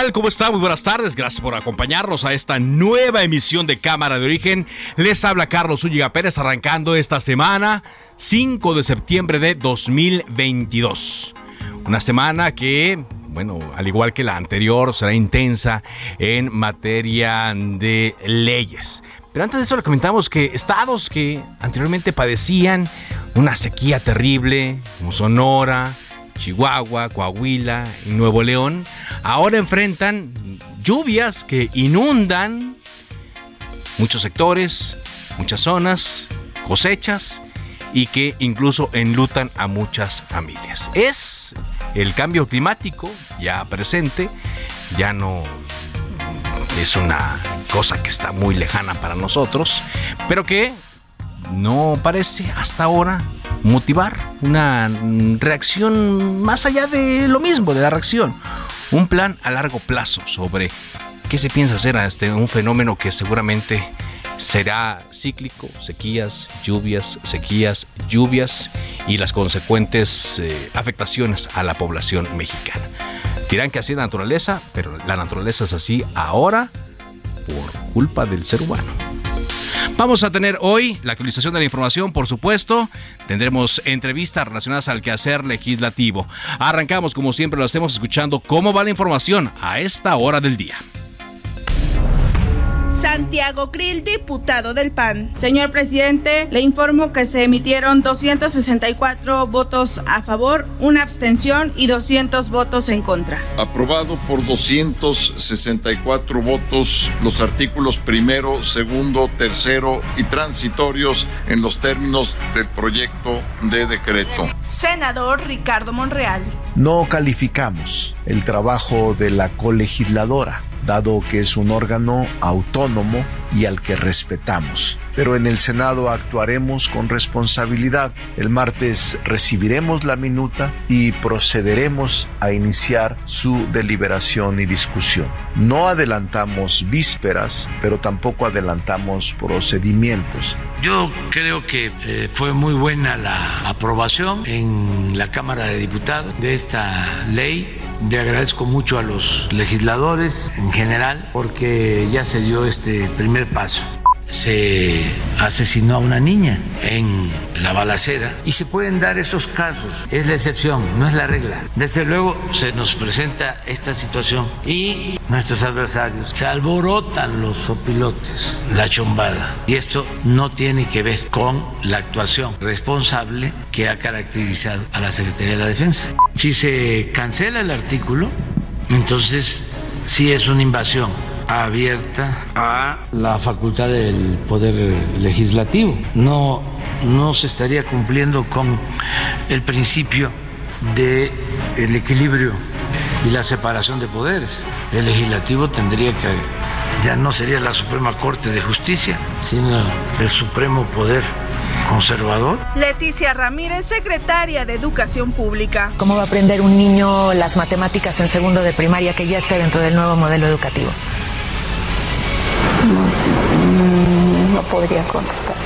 Tal? ¿Cómo está? Muy buenas tardes. Gracias por acompañarnos a esta nueva emisión de Cámara de Origen. Les habla Carlos Úñiga Pérez arrancando esta semana 5 de septiembre de 2022. Una semana que, bueno, al igual que la anterior, será intensa en materia de leyes. Pero antes de eso le comentamos que estados que anteriormente padecían una sequía terrible, como Sonora, Chihuahua, Coahuila y Nuevo León, ahora enfrentan lluvias que inundan muchos sectores, muchas zonas, cosechas y que incluso enlutan a muchas familias. Es el cambio climático ya presente, ya no es una cosa que está muy lejana para nosotros, pero que no parece hasta ahora motivar una reacción más allá de lo mismo, de la reacción. Un plan a largo plazo sobre qué se piensa hacer a este, un fenómeno que seguramente será cíclico, sequías, lluvias, sequías, lluvias y las consecuentes eh, afectaciones a la población mexicana. Dirán que así es la naturaleza, pero la naturaleza es así ahora por culpa del ser humano. Vamos a tener hoy la actualización de la información, por supuesto. Tendremos entrevistas relacionadas al quehacer legislativo. Arrancamos, como siempre lo hacemos, escuchando cómo va la información a esta hora del día. Santiago Krill, diputado del PAN. Señor presidente, le informo que se emitieron 264 votos a favor, una abstención y 200 votos en contra. Aprobado por 264 votos los artículos primero, segundo, tercero y transitorios en los términos del proyecto de decreto. Senador Ricardo Monreal. No calificamos el trabajo de la colegisladora dado que es un órgano autónomo y al que respetamos. Pero en el Senado actuaremos con responsabilidad. El martes recibiremos la minuta y procederemos a iniciar su deliberación y discusión. No adelantamos vísperas, pero tampoco adelantamos procedimientos. Yo creo que eh, fue muy buena la aprobación en la Cámara de Diputados de esta ley le agradezco mucho a los legisladores en general porque ya se dio este primer paso se asesinó a una niña en la balacera y se pueden dar esos casos. Es la excepción, no es la regla. Desde luego se nos presenta esta situación y nuestros adversarios se alborotan los sopilotes, la chombada. Y esto no tiene que ver con la actuación responsable que ha caracterizado a la Secretaría de la Defensa. Si se cancela el artículo, entonces sí es una invasión abierta a la facultad del poder legislativo. No, no se estaría cumpliendo con el principio del el equilibrio y la separación de poderes. El legislativo tendría que ya no sería la Suprema Corte de Justicia, sino el Supremo Poder conservador. Leticia Ramírez, secretaria de Educación Pública. ¿Cómo va a aprender un niño las matemáticas en segundo de primaria que ya esté dentro del nuevo modelo educativo? Podría contestar.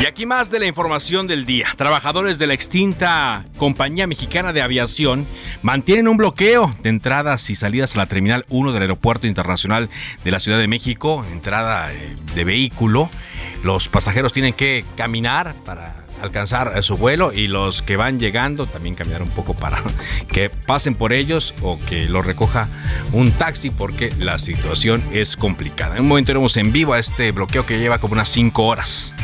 Y aquí más de la información del día. Trabajadores de la extinta Compañía Mexicana de Aviación mantienen un bloqueo de entradas y salidas a la Terminal 1 del Aeropuerto Internacional de la Ciudad de México, entrada eh, de vehículo, los pasajeros tienen que caminar para alcanzar su vuelo y los que van llegando también caminar un poco para que pasen por ellos o que los recoja un taxi porque la situación es complicada. En un momento iremos en vivo a este bloqueo que lleva como unas 5 horas.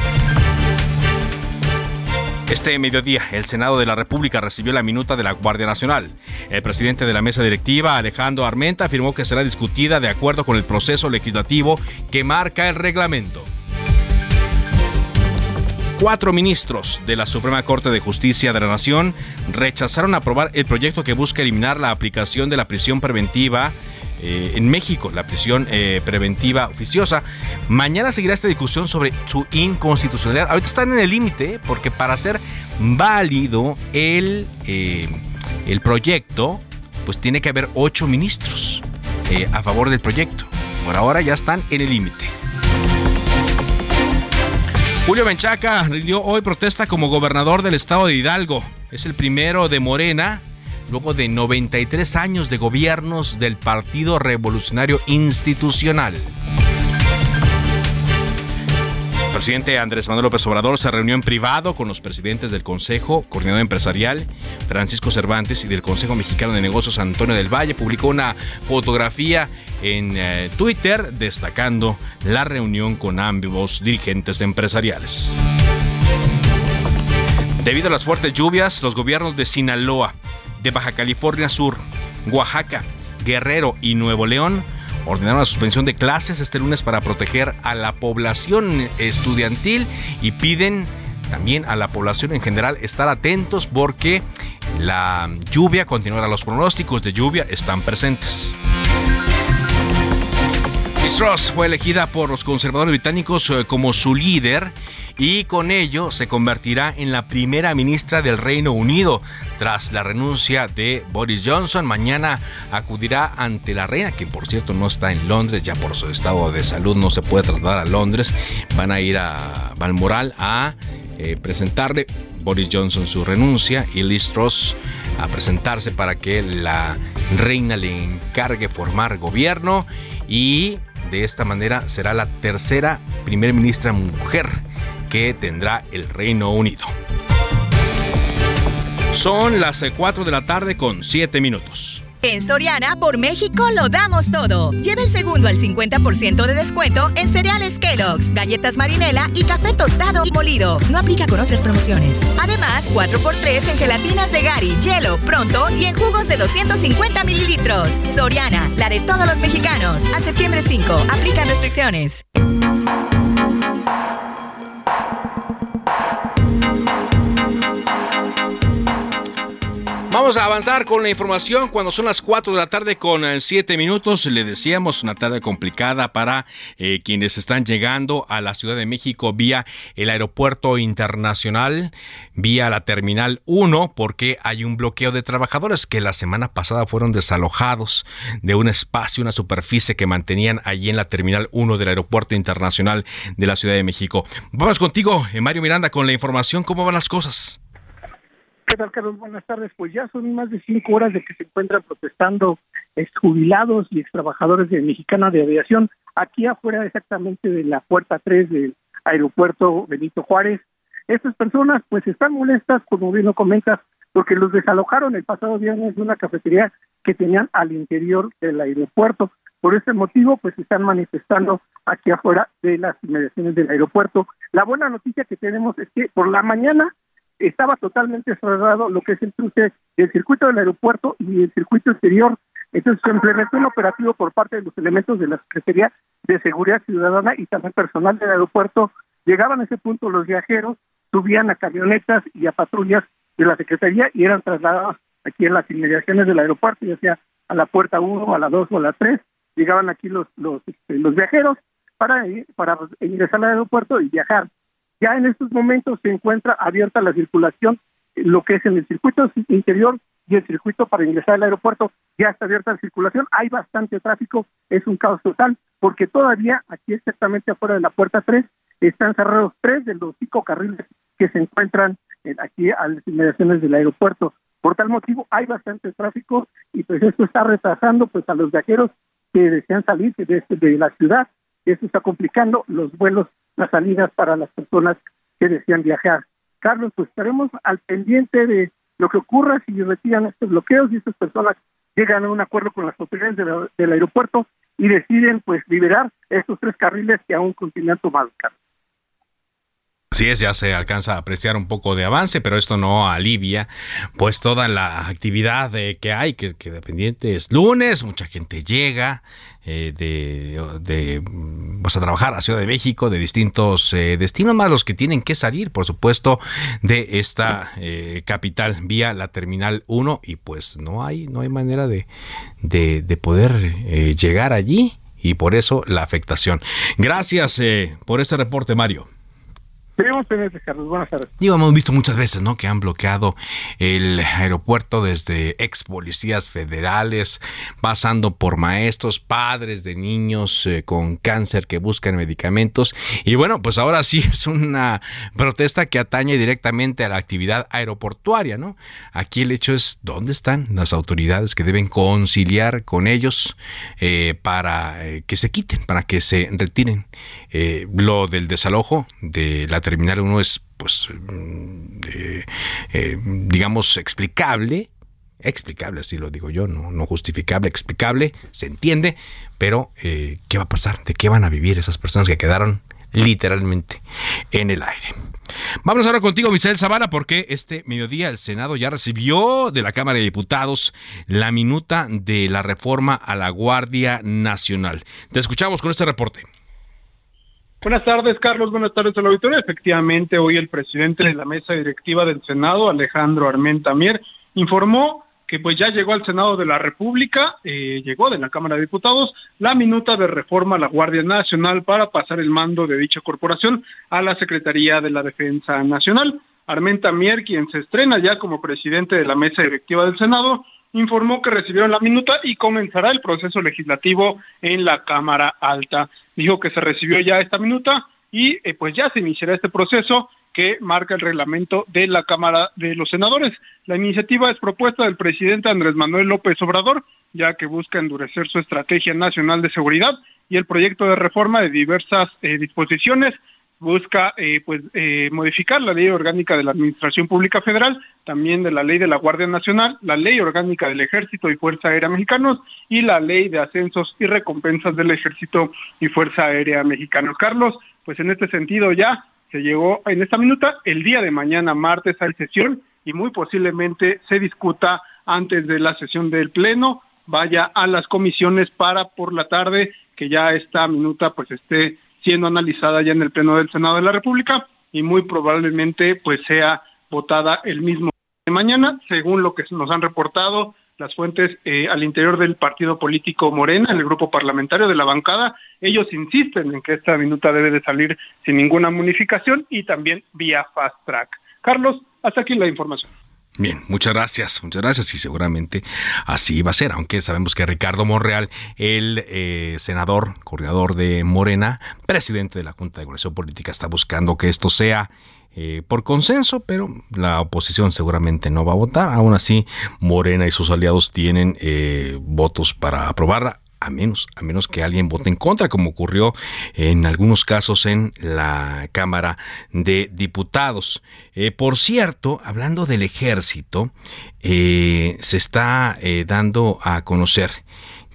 Este mediodía, el Senado de la República recibió la minuta de la Guardia Nacional. El presidente de la mesa directiva, Alejandro Armenta, afirmó que será discutida de acuerdo con el proceso legislativo que marca el reglamento. Cuatro ministros de la Suprema Corte de Justicia de la Nación rechazaron aprobar el proyecto que busca eliminar la aplicación de la prisión preventiva eh, en México, la prisión eh, preventiva oficiosa. Mañana seguirá esta discusión sobre su inconstitucionalidad. Ahorita están en el límite porque para ser válido el, eh, el proyecto, pues tiene que haber ocho ministros a favor del proyecto. Por ahora ya están en el límite. Julio Menchaca rindió hoy protesta como gobernador del estado de Hidalgo. Es el primero de Morena, luego de 93 años de gobiernos del Partido Revolucionario Institucional presidente Andrés Manuel López Obrador se reunió en privado con los presidentes del Consejo Coordinador Empresarial, Francisco Cervantes, y del Consejo Mexicano de Negocios, Antonio del Valle. Publicó una fotografía en eh, Twitter destacando la reunión con ambos dirigentes empresariales. Debido a las fuertes lluvias, los gobiernos de Sinaloa, de Baja California Sur, Oaxaca, Guerrero y Nuevo León ordenaron la suspensión de clases este lunes para proteger a la población estudiantil y piden también a la población en general estar atentos porque la lluvia continuará. Los pronósticos de lluvia están presentes. Liz Truss fue elegida por los conservadores británicos eh, como su líder y con ello se convertirá en la primera ministra del Reino Unido tras la renuncia de Boris Johnson. Mañana acudirá ante la reina, que por cierto no está en Londres, ya por su estado de salud no se puede trasladar a Londres. Van a ir a Balmoral a eh, presentarle Boris Johnson su renuncia y Liz Truss a presentarse para que la reina le encargue formar gobierno y de esta manera será la tercera primer ministra mujer que tendrá el Reino Unido. Son las 4 de la tarde con 7 minutos. En Soriana, por México, lo damos todo. Lleva el segundo al 50% de descuento en cereales Kellogg's, galletas marinela y café tostado y molido. No aplica con otras promociones. Además, 4x3 en gelatinas de Gary, hielo, pronto y en jugos de 250 mililitros. Soriana, la de todos los mexicanos. A septiembre 5, aplican restricciones. Vamos a avanzar con la información cuando son las 4 de la tarde con 7 eh, minutos. Le decíamos una tarde complicada para eh, quienes están llegando a la Ciudad de México vía el aeropuerto internacional, vía la Terminal 1, porque hay un bloqueo de trabajadores que la semana pasada fueron desalojados de un espacio, una superficie que mantenían allí en la Terminal 1 del aeropuerto internacional de la Ciudad de México. Vamos contigo, eh, Mario Miranda, con la información. ¿Cómo van las cosas? ¿Qué tal, Carlos? Buenas tardes. Pues ya son más de cinco horas de que se encuentran protestando jubilados y ex trabajadores de Mexicana de Aviación aquí afuera exactamente de la puerta 3 del aeropuerto Benito Juárez. Estas personas pues están molestas, como bien lo comentas, porque los desalojaron el pasado viernes de una cafetería que tenían al interior del aeropuerto. Por ese motivo, pues están manifestando aquí afuera de las inmediaciones del aeropuerto. La buena noticia que tenemos es que por la mañana estaba totalmente cerrado lo que es el cruce del circuito del aeropuerto y el circuito exterior. Entonces se implementó un operativo por parte de los elementos de la Secretaría de Seguridad Ciudadana y también personal del aeropuerto. Llegaban a ese punto los viajeros, subían a camionetas y a patrullas de la Secretaría y eran trasladados aquí en las inmediaciones del aeropuerto, ya sea a la puerta 1, a la 2 o a la 3. Llegaban aquí los, los, este, los viajeros para, para ingresar al aeropuerto y viajar. Ya en estos momentos se encuentra abierta la circulación, lo que es en el circuito interior y el circuito para ingresar al aeropuerto, ya está abierta la circulación, hay bastante tráfico, es un caos total, porque todavía aquí exactamente afuera de la puerta 3 están cerrados tres de los cinco carriles que se encuentran aquí a las inmediaciones del aeropuerto. Por tal motivo hay bastante tráfico y pues esto está retrasando pues a los viajeros que desean salir de, de la ciudad. Esto está complicando los vuelos las salidas para las personas que desean viajar. Carlos, pues estaremos al pendiente de lo que ocurra si retiran estos bloqueos y estas personas llegan a un acuerdo con las autoridades del aeropuerto y deciden pues liberar estos tres carriles que aún continúan tomados. Carlos. Así es, ya se alcanza a apreciar un poco de avance, pero esto no alivia pues toda la actividad que hay, que, dependiente es lunes, mucha gente llega eh, de, pues a trabajar a Ciudad de México, de distintos eh, destinos, más los que tienen que salir, por supuesto, de esta eh, capital vía la Terminal 1 y pues no hay, no hay manera de, de poder llegar allí y por eso la afectación. Gracias por este reporte, Mario. Carlos. Buenas tardes. Digo, hemos visto muchas veces, ¿no? Que han bloqueado el aeropuerto desde ex policías federales, pasando por maestros, padres de niños eh, con cáncer que buscan medicamentos. Y bueno, pues ahora sí es una protesta que atañe directamente a la actividad aeroportuaria, ¿no? Aquí el hecho es, ¿dónde están las autoridades que deben conciliar con ellos eh, para eh, que se quiten, para que se retiren lo del desalojo de la Terminal 1 es, pues, mm, eh, digamos, explicable, explicable, así lo digo yo, no, no justificable, explicable, se entiende, pero eh, ¿qué va a pasar? ¿De qué van a vivir esas personas que quedaron literalmente en el aire? Vamos ahora contigo, Misael Zavala, porque este mediodía el Senado ya recibió de la Cámara de Diputados la minuta de la reforma a la Guardia Nacional. Te escuchamos con este reporte. Buenas tardes, Carlos. Buenas tardes al auditorio. Efectivamente, hoy el presidente de la mesa directiva del Senado, Alejandro Armenta Mier, informó que pues ya llegó al Senado de la República, eh, llegó de la Cámara de Diputados, la minuta de reforma a la Guardia Nacional para pasar el mando de dicha corporación a la Secretaría de la Defensa Nacional. Armenta Mier, quien se estrena ya como presidente de la mesa directiva del Senado, informó que recibieron la minuta y comenzará el proceso legislativo en la Cámara Alta. Dijo que se recibió ya esta minuta y eh, pues ya se iniciará este proceso que marca el reglamento de la Cámara de los Senadores. La iniciativa es propuesta del presidente Andrés Manuel López Obrador, ya que busca endurecer su estrategia nacional de seguridad y el proyecto de reforma de diversas eh, disposiciones busca eh, pues eh, modificar la ley orgánica de la Administración Pública Federal, también de la ley de la Guardia Nacional, la ley orgánica del Ejército y Fuerza Aérea Mexicanos y la ley de ascensos y recompensas del Ejército y Fuerza Aérea Mexicanos. Carlos, pues en este sentido ya se llegó en esta minuta, el día de mañana martes hay sesión y muy posiblemente se discuta antes de la sesión del Pleno, vaya a las comisiones para por la tarde que ya esta minuta pues esté siendo analizada ya en el Pleno del Senado de la República y muy probablemente pues sea votada el mismo de mañana, según lo que nos han reportado las fuentes eh, al interior del partido político Morena, el grupo parlamentario de la bancada, ellos insisten en que esta minuta debe de salir sin ninguna modificación y también vía fast track. Carlos, hasta aquí la información. Bien, muchas gracias, muchas gracias y seguramente así va a ser, aunque sabemos que Ricardo Monreal, el eh, senador, coordinador de Morena, presidente de la Junta de Coordinación Política, está buscando que esto sea eh, por consenso, pero la oposición seguramente no va a votar. Aún así, Morena y sus aliados tienen eh, votos para aprobarla a menos, a menos que alguien vote en contra, como ocurrió en algunos casos en la Cámara de Diputados. Eh, por cierto, hablando del ejército, eh, se está eh, dando a conocer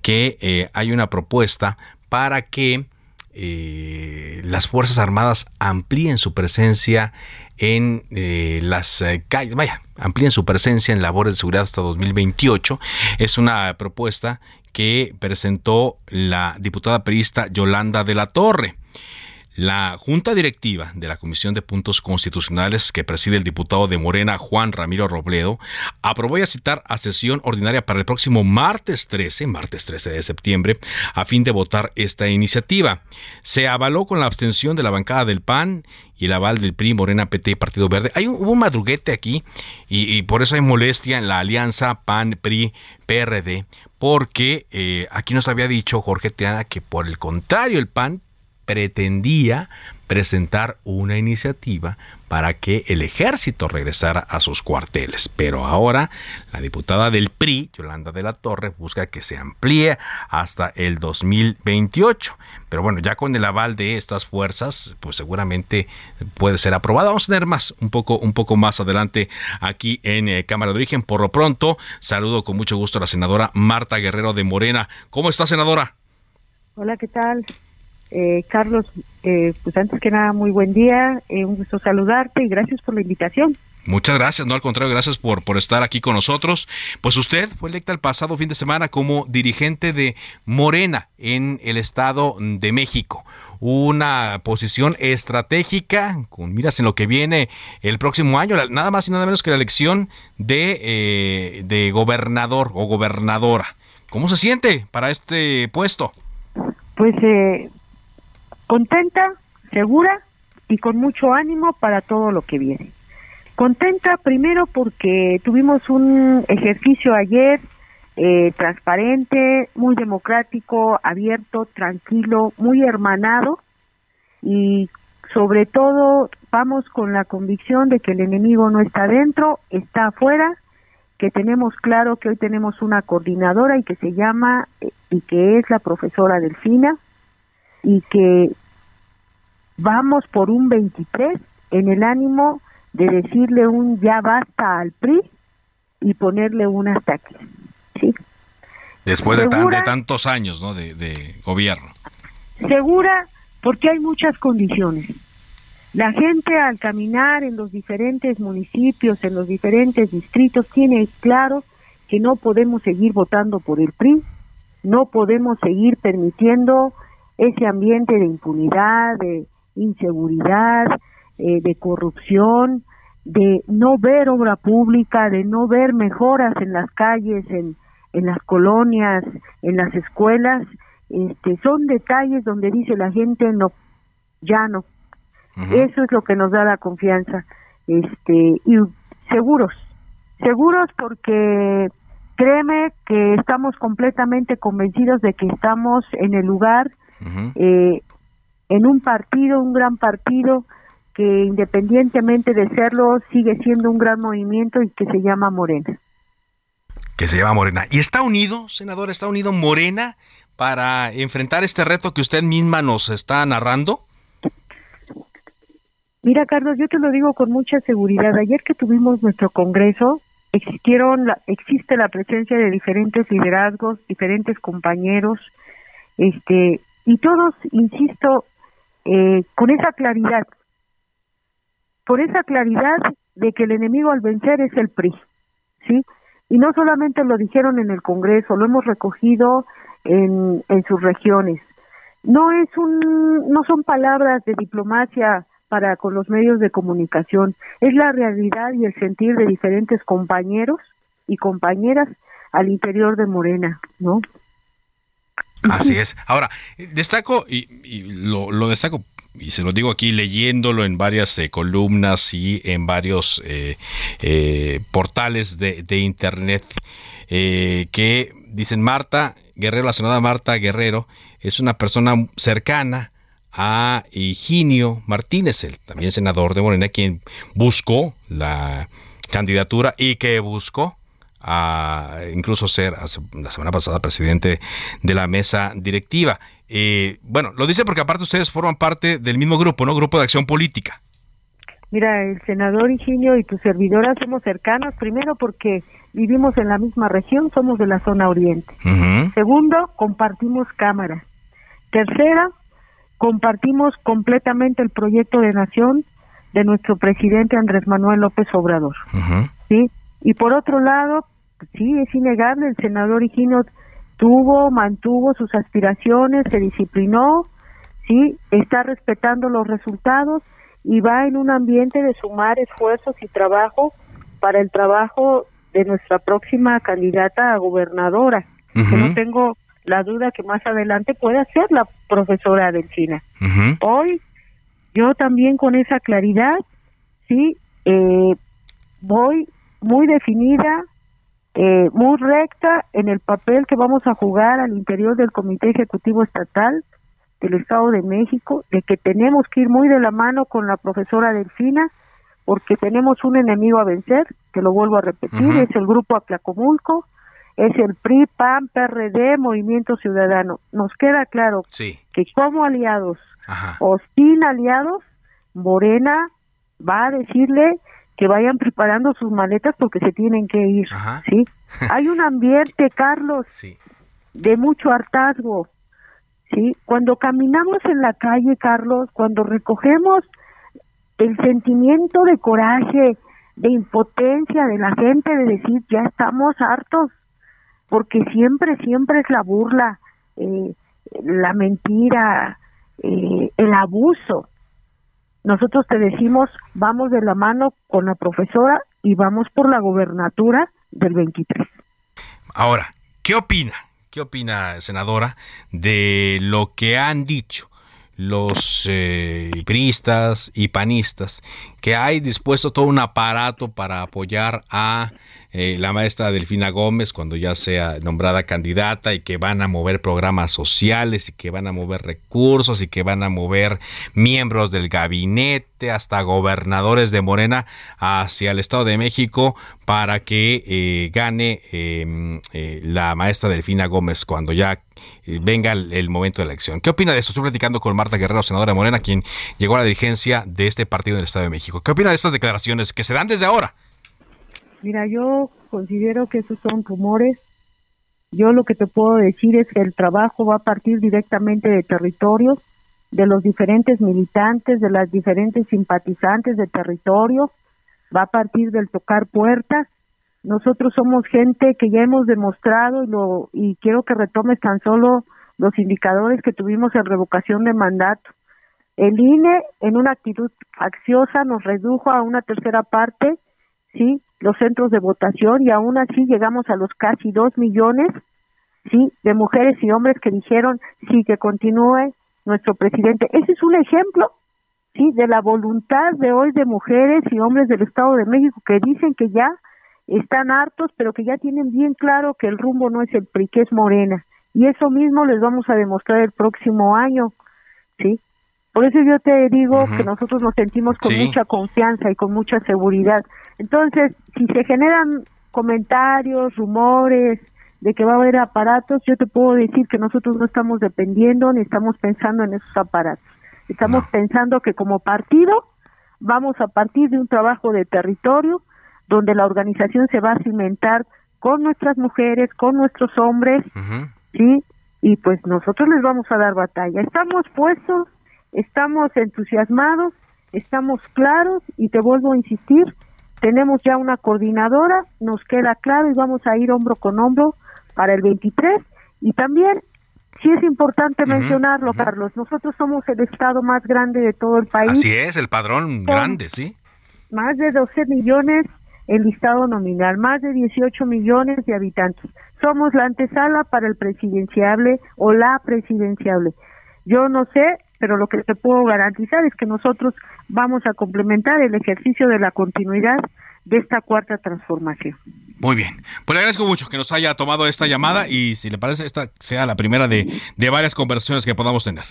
que hay una propuesta para que las Fuerzas Armadas amplíen su presencia en las calles, vaya, amplíen su presencia en labores de seguridad hasta 2028. Es una propuesta que presentó la diputada perista Yolanda de la Torre. La Junta Directiva de la Comisión de Puntos Constitucionales que preside el diputado de Morena Juan Ramiro Robledo aprobó ya citar a sesión ordinaria para el próximo martes 13, martes 13 de septiembre, a fin de votar esta iniciativa. Se avaló con la abstención de la bancada del PAN y el aval del PRI, Morena, PT y Partido Verde. Hay un, hubo un madruguete aquí y, por eso hay molestia en la alianza PAN, PRI, PRD, porque eh, aquí nos había dicho Jorge Teana que por el contrario el PAN pretendía presentar una iniciativa para que el ejército regresara a sus cuarteles. Pero ahora la diputada del PRI, Yolanda de la Torre, busca que se amplíe hasta el 2028. Pero bueno, ya con el aval de estas fuerzas, pues seguramente puede ser aprobada. Vamos a tener más, un poco, un poco más adelante aquí en eh, Cámara de Origen. Por lo pronto, saludo con mucho gusto a la senadora Marta Guerrero de Morena. ¿Cómo está, senadora? Hola, ¿qué tal? Eh, Carlos, eh, pues antes que nada, muy buen día, eh, un gusto saludarte y gracias por la invitación. Muchas gracias, no al contrario, gracias por, por estar aquí con nosotros. Pues usted fue electa el pasado fin de semana como dirigente de Morena en el Estado de México. Una posición estratégica, con miras en lo que viene el próximo año, nada más y nada menos que la elección de, de gobernador o gobernadora. ¿Cómo se siente para este puesto? Pues eh, contenta, segura y con mucho ánimo para todo lo que viene. Contenta primero porque tuvimos un ejercicio ayer eh, transparente, muy democrático, abierto, tranquilo, muy hermanado y sobre todo vamos con la convicción de que el enemigo no está dentro, está afuera, que tenemos claro que hoy tenemos una coordinadora y que se llama eh, y que es la profesora Delfina, y que vamos por un 23 en el ánimo de decirle un ya basta al PRI y ponerle un ataque. ¿sí? Después de, de, tantos años ¿no? de, de gobierno. Segura porque hay muchas condiciones. La gente al caminar en los diferentes municipios, en los diferentes distritos, tiene claro que no podemos seguir votando por el PRI, no podemos seguir permitiendo ese ambiente de impunidad, de inseguridad, eh, de corrupción, de no ver obra pública, de no ver mejoras en las calles, en, en las colonias, en las escuelas, este, son detalles donde dice la gente no, ya no. Eso es lo que nos da la confianza, este, y seguros, seguros porque créeme que estamos completamente convencidos de que estamos en el lugar eh, en un partido, un gran partido que independientemente de serlo sigue siendo un gran movimiento y que se llama Morena. Que se llama Morena. ¿Y está unido, senador, está unido Morena para enfrentar este reto que usted misma nos está narrando? Mira, Carlos, yo te lo digo con mucha seguridad. Ayer que tuvimos nuestro congreso, existieron la, existe la presencia de diferentes liderazgos, diferentes compañeros, este, y todos, insisto, eh, con esa claridad, por esa claridad de que el enemigo al vencer es el PRI, ¿sí? Y no solamente lo dijeron en el Congreso, lo hemos recogido en, en sus regiones. No es un, no son palabras de diplomacia para con los medios de comunicación, es la realidad y el sentir de diferentes compañeros y compañeras al interior de Morena, ¿no? Así es. Ahora, destaco, y, lo, destaco, y se lo digo aquí leyéndolo en varias eh, columnas y en varios eh, eh, portales de, Internet, que dicen Marta Guerrero, la senadora Marta Guerrero, es una persona cercana a Higinio Martínez, el también senador de Morena, quien buscó la candidatura y que buscó a incluso ser la semana pasada presidente de la mesa directiva. Eh, bueno, lo dice porque aparte ustedes forman parte del mismo grupo, ¿no? Grupo de Acción Política. Mira, el senador Higinio y tu servidora somos cercanos, primero porque vivimos en la misma región, somos de la zona oriente. Segundo, compartimos cámara. Tercera, compartimos completamente el proyecto de nación de nuestro presidente Andrés Manuel López Obrador. ¿sí? Y por otro lado, sí, es innegable, el senador Higino tuvo, mantuvo sus aspiraciones, se disciplinó, sí, está respetando los resultados y va en un ambiente de sumar esfuerzos y trabajo para el trabajo de nuestra próxima candidata a gobernadora. que no tengo la duda que más adelante pueda ser la profesora Delfina. Hoy yo también con esa claridad, sí, eh, voy muy definida, eh, muy recta en el papel que vamos a jugar al interior del Comité Ejecutivo Estatal del Estado de México, de que tenemos que ir muy de la mano con la profesora Delfina, porque tenemos un enemigo a vencer, que lo vuelvo a repetir, es el grupo Atlacomulco, es el PRI, PAN, PRD, Movimiento Ciudadano. Nos queda claro que como aliados o sin aliados, Morena va a decirle que vayan preparando sus maletas porque se tienen que ir, ¿sí? Hay un ambiente, Carlos, de mucho hartazgo, ¿sí? Cuando caminamos en la calle, Carlos, cuando recogemos el sentimiento de coraje, de impotencia de la gente de decir ya estamos hartos, porque siempre, siempre es la burla, eh, la mentira, eh, el abuso. Nosotros te decimos, vamos de la mano con la profesora y vamos por la gobernatura del 23. Ahora, ¿qué opina? ¿Qué opina, senadora, de lo que han dicho los eh, y panistas, que hay dispuesto todo un aparato para apoyar a eh, la maestra Delfina Gómez cuando ya sea nombrada candidata y que van a mover programas sociales y que van a mover recursos y que van a mover miembros del gabinete hasta gobernadores de Morena hacia el Estado de México para que eh, gane em, eh, la maestra Delfina Gómez cuando ya venga el, momento de la elección. ¿Qué opina de esto? Estoy platicando con Marta Guerrero, senadora de Morena, quien llegó a la dirigencia de este partido en el Estado de México. ¿Qué opina de estas declaraciones que se dan desde ahora? Mira, yo considero que esos son rumores. Yo lo que te puedo decir es que el trabajo va a partir directamente de territorios, de los diferentes militantes, de las diferentes simpatizantes de territorio, va a partir del tocar puertas. Nosotros somos gente que ya hemos demostrado y, lo, y quiero que retomes tan solo los indicadores que tuvimos en revocación de mandato. El INE, en una actitud facciosa, nos redujo a una tercera parte, ¿sí? los centros de votación y aún así llegamos a los casi dos millones sí de mujeres y hombres que dijeron sí que continúe nuestro presidente. Ese es un ejemplo sí de la voluntad de hoy de mujeres y hombres del Estado de México que dicen que ya están hartos pero que ya tienen bien claro que el rumbo no es el PRI que es Morena. Y eso mismo les vamos a demostrar el próximo año sí por eso yo te digo que nosotros nos sentimos con mucha confianza y con mucha seguridad. Entonces, si se generan comentarios, rumores de que va a haber aparatos, yo te puedo decir que nosotros no estamos dependiendo ni estamos pensando en esos aparatos. Estamos pensando que como partido vamos a partir de un trabajo de territorio donde la organización se va a cimentar con nuestras mujeres, con nuestros hombres, ¿sí? Y pues nosotros les vamos a dar batalla. Estamos puestos Estamos entusiasmados, estamos claros y te vuelvo a insistir, tenemos ya una coordinadora, nos queda claro y vamos a ir hombro con hombro para el 23 y también sí es importante mencionarlo, Carlos, nosotros somos el estado más grande de todo el país. Así es, el padrón grande, sí. Más de 12 millones el listado nominal, más de 18 millones de habitantes. Somos la antesala para el presidenciable o la presidenciable. Yo no sé pero lo que te puedo garantizar es que nosotros vamos a complementar el ejercicio de la continuidad de esta cuarta transformación. Muy bien. Pues le agradezco mucho que nos haya tomado esta llamada y si le parece esta sea la primera de, de varias conversaciones que podamos tener.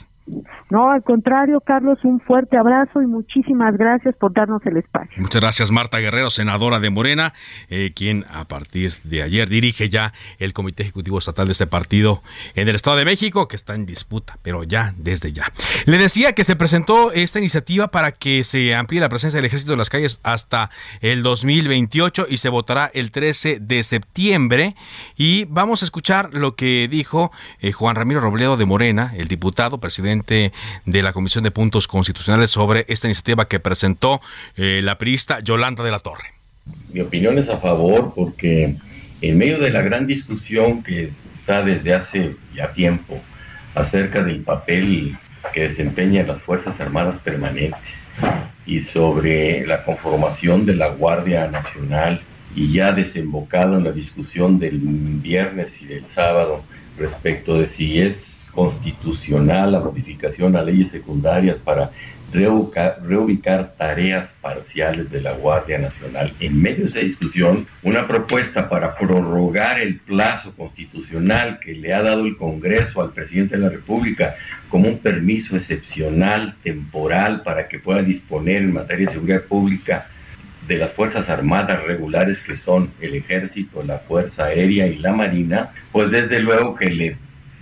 No, al contrario, Carlos, un fuerte abrazo y muchísimas gracias por darnos el espacio. Muchas gracias, Marta Guerrero, senadora de Morena, eh, quien a partir de ayer dirige ya el Comité Ejecutivo Estatal de este partido en el Estado de México, que está en disputa, pero ya desde ya. Le decía que se presentó esta iniciativa para que se amplíe la presencia del ejército en las calles hasta el 2028 y se votará el 13 de septiembre. Y vamos a escuchar lo que dijo eh, Juan Ramiro Robledo de Morena, el diputado, presidente de la Comisión de Puntos Constitucionales sobre esta iniciativa que presentó eh, la periodista Yolanda de la Torre. Mi opinión es a favor porque en medio de la gran discusión que está desde hace ya tiempo acerca del papel que desempeñan las Fuerzas Armadas Permanentes y sobre la conformación de la Guardia Nacional y ya desembocado en la discusión del viernes y del sábado respecto de si es constitucional la modificación a leyes secundarias para reubicar, tareas parciales de la Guardia Nacional. En medio de esa discusión, una propuesta para prorrogar el plazo constitucional que le ha dado el Congreso al presidente de la República como un permiso excepcional, temporal, para que pueda disponer en materia de seguridad pública de las Fuerzas Armadas regulares que son el Ejército, la Fuerza Aérea y la Marina, pues desde luego que le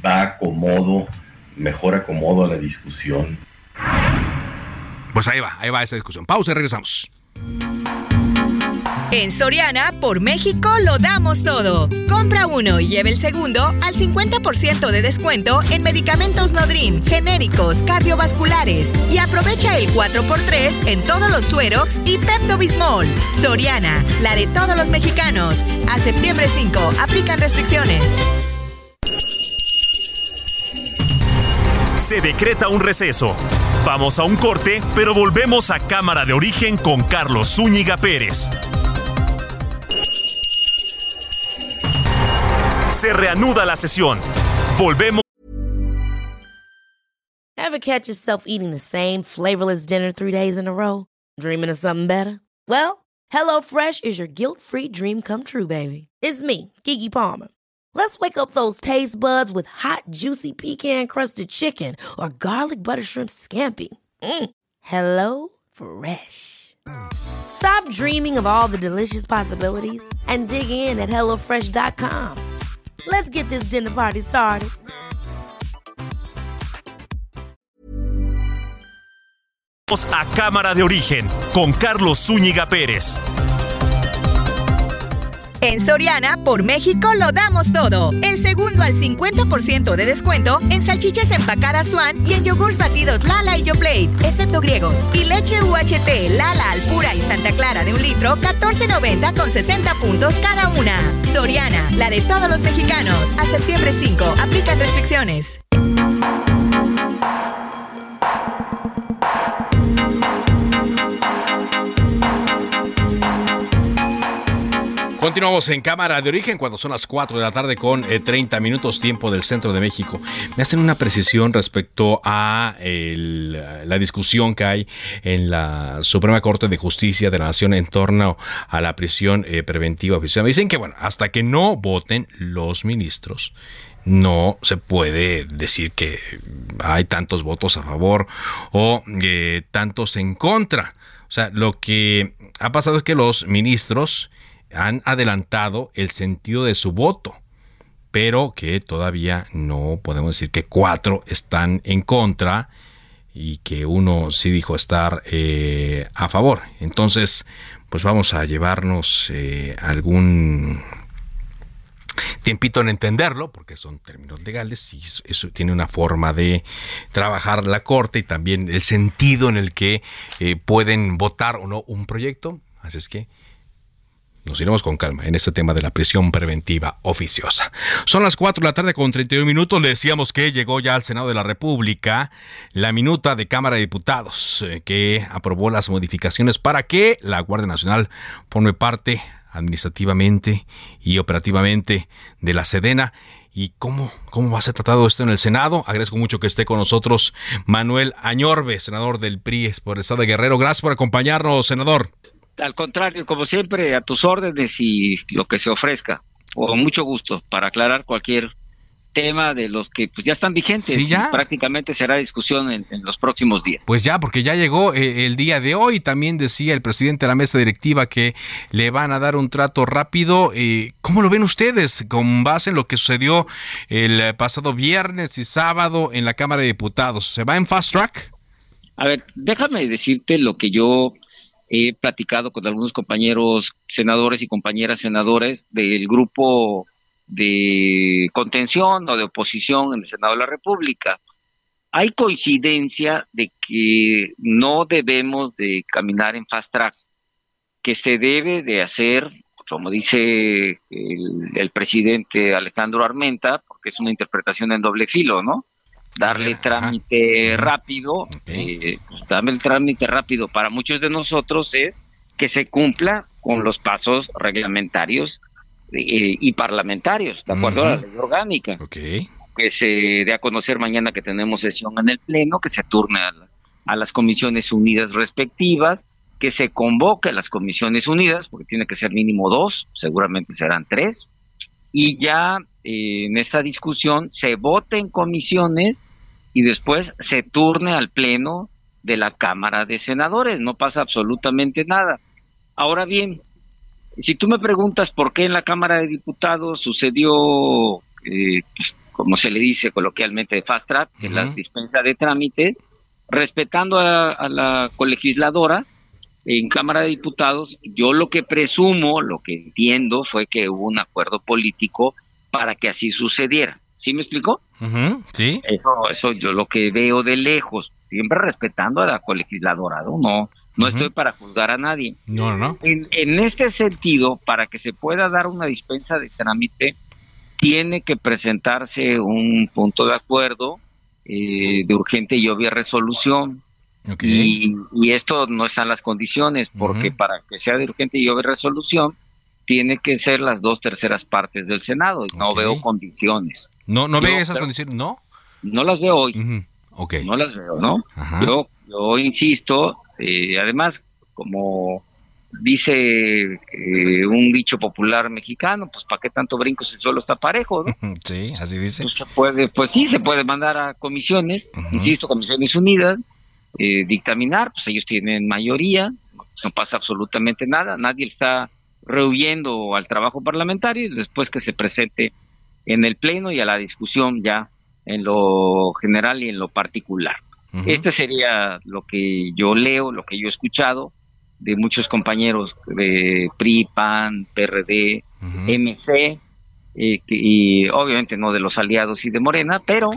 da acomodo, mejor acomodo a la discusión pues ahí va, ahí va esa discusión. Pausa y regresamos. En Soriana, por México, lo damos todo. Compra uno y lleve el segundo al 50% de descuento en medicamentos Nodrin, genéricos, cardiovasculares. Y aprovecha el 4x3 en todos los Suerox y Pepto Bismol. Soriana, la de todos los mexicanos. A septiembre 5, aplican restricciones. Se decreta un receso. Vamos a un corte, pero volvemos a Cámara de Origen con Carlos Zúñiga Pérez. Se reanuda la sesión. Volvemos. Ever catch yourself eating the same flavorless dinner three days in a row? Dreaming of something better? Well, HelloFresh is your guilt-free dream come true, baby. It's me, Kiki Palmer. Let's wake up those taste buds with hot, juicy pecan crusted chicken or garlic butter shrimp scampi. Mm. Hello Fresh. Stop dreaming of all the delicious possibilities and dig in at HelloFresh.com. Let's get this dinner party started. A Cámara de Origen con Carlos Zúñiga Pérez. En Soriana, por México, lo damos todo. El segundo al 50% de descuento en salchichas empacadas Swan y en yogurts batidos Lala y YoPlate, excepto griegos. Y leche UHT, Lala, Alpura y Santa Clara de un litro, 14.90 con 60 puntos cada una. Soriana, la de todos los mexicanos. A septiembre 5, aplica restricciones. Continuamos en Cámara de Origen cuando son las 4 de la tarde con 30 eh, minutos tiempo del centro de México. Me hacen una precisión respecto a la discusión que hay en la Suprema Corte de Justicia de la Nación en torno a la prisión eh, preventiva oficial. Me dicen que, bueno, hasta que no voten los ministros, no se puede decir que hay tantos votos a favor o eh, tantos en contra. O sea, lo que ha pasado es que los ministros han adelantado el sentido de su voto, pero que todavía no podemos decir que cuatro están en contra y que uno sí dijo estar eh, a favor. Entonces, pues vamos a llevarnos eh, algún tiempito en entenderlo, porque son términos legales y eso tiene una forma de trabajar la Corte y también el sentido en el que eh, pueden votar o no un proyecto. Así es que nos iremos con calma en este tema de la prisión preventiva oficiosa. Son las 4 de la tarde con 31 minutos. Le decíamos que llegó ya al Senado de la República la minuta de Cámara de Diputados eh, que aprobó las modificaciones para que la Guardia Nacional forme parte administrativamente y operativamente de la Sedena. ¿Y cómo, cómo va a ser tratado esto en el Senado? Agradezco mucho que esté con nosotros Manuel Añorbe, senador del PRI por el Estado de Guerrero. Gracias por acompañarnos, senador. Al contrario, como siempre, a tus órdenes y lo que se ofrezca. Con mucho gusto para aclarar cualquier tema de los que pues ya están vigentes. Sí, ya. prácticamente será discusión en, los próximos días. Pues ya, porque ya llegó eh, el día de hoy. También decía el presidente de la mesa directiva que le van a dar un trato rápido. Eh, ¿Cómo lo ven ustedes con base en lo que sucedió el pasado viernes y sábado en la Cámara de Diputados? ¿Se va en fast track? A ver, déjame decirte lo que yo he platicado con algunos compañeros senadores y compañeras senadores del grupo de contención o de oposición en el Senado de la República. Hay coincidencia de que no debemos de caminar en fast track, que se debe de hacer, como dice el, el presidente Alejandro Armenta, porque es una interpretación en doble filo, ¿no? Darle trámite rápido, eh, pues, darle el trámite rápido para muchos de nosotros es que se cumpla con los pasos reglamentarios eh, y parlamentarios, de acuerdo a la ley orgánica. que se dé a conocer mañana que tenemos sesión en el Pleno, que se turne a, las comisiones unidas respectivas, que se convoque a las comisiones unidas, porque tiene que ser mínimo dos, seguramente serán tres, y ya eh, en esta discusión se vote en comisiones y después se turne al Pleno de la Cámara de Senadores, no pasa absolutamente nada. Ahora bien, si tú me preguntas por qué en la Cámara de Diputados sucedió, eh, como se le dice coloquialmente, fast track, en la dispensa de trámite, respetando a, la colegisladora en Cámara de Diputados, yo lo que presumo, lo que entiendo fue que hubo un acuerdo político para que así sucediera. ¿Sí me explicó? Sí. Eso, eso yo lo que veo de lejos, siempre respetando a la colegisladora, ¿no? No estoy para juzgar a nadie. No, no. En, en este sentido, para que se pueda dar una dispensa de trámite, tiene que presentarse un punto de acuerdo eh, de urgente y obvia resolución. Y, esto no están las condiciones, porque para que sea de urgente y obvia resolución, tiene que ser las dos terceras partes del Senado. Y no veo condiciones. ¿No, no ve esas condiciones? ¿No? No las veo hoy. No las veo, ¿no? Yo, yo insisto, eh, además, como dice eh, un dicho popular mexicano, pues ¿para qué tanto brinco si solo está parejo? ¿no? Sí, así dice. Pues, puede, pues sí, se puede mandar a comisiones, insisto, comisiones unidas, eh, dictaminar, pues ellos tienen mayoría, no pasa absolutamente nada, nadie está rehuyendo al trabajo parlamentario y después que se presente en el pleno y a la discusión ya en lo general y en lo particular. Este sería lo que yo leo, lo que yo he escuchado de muchos compañeros de PRI, PAN, PRD, MC, eh, y obviamente no de los aliados y de Morena, pero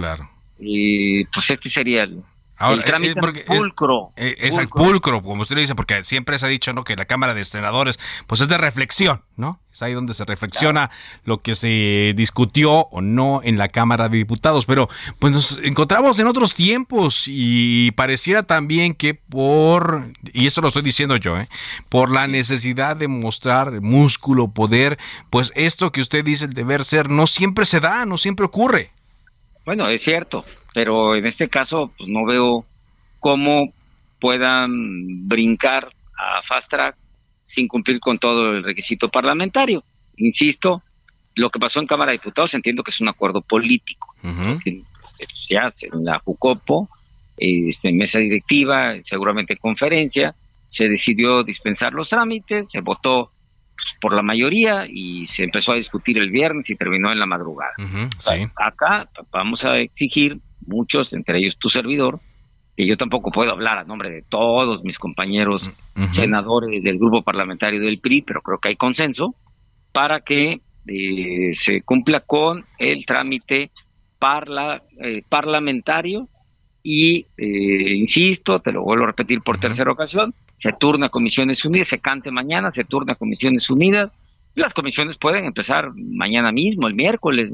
eh, pues este sería el, el trámite pulcro. Es, el pulcro, como usted le dice, porque siempre se ha dicho ¿no? que la Cámara de Senadores pues es de reflexión, ¿no? Es ahí donde se reflexiona lo que se discutió o no en la Cámara de Diputados. Pero pues nos encontramos en otros tiempos y pareciera también que por, y esto lo estoy diciendo yo, ¿eh? por la necesidad de mostrar músculo, poder, pues esto que usted dice el deber ser no siempre se da, no siempre ocurre. Bueno, es cierto, pero en este caso pues no veo cómo puedan brincar a fast track sin cumplir con todo el requisito parlamentario. Insisto, lo que pasó en Cámara de Diputados entiendo que es un acuerdo político. Ya en la JUCOPO, este, en mesa directiva, seguramente en conferencia, se decidió dispensar los trámites, se votó por la mayoría y se empezó a discutir el viernes y terminó en la madrugada. Acá vamos a exigir muchos, entre ellos tu servidor, que yo tampoco puedo hablar a nombre de todos mis compañeros senadores del grupo parlamentario del PRI, pero creo que hay consenso para que eh, se cumpla con el trámite parla, eh, parlamentario y, eh, insisto, te lo vuelvo a repetir por tercera ocasión, se turna a Comisiones Unidas, se cante mañana, se turna a Comisiones Unidas. Las comisiones pueden empezar mañana mismo, el miércoles,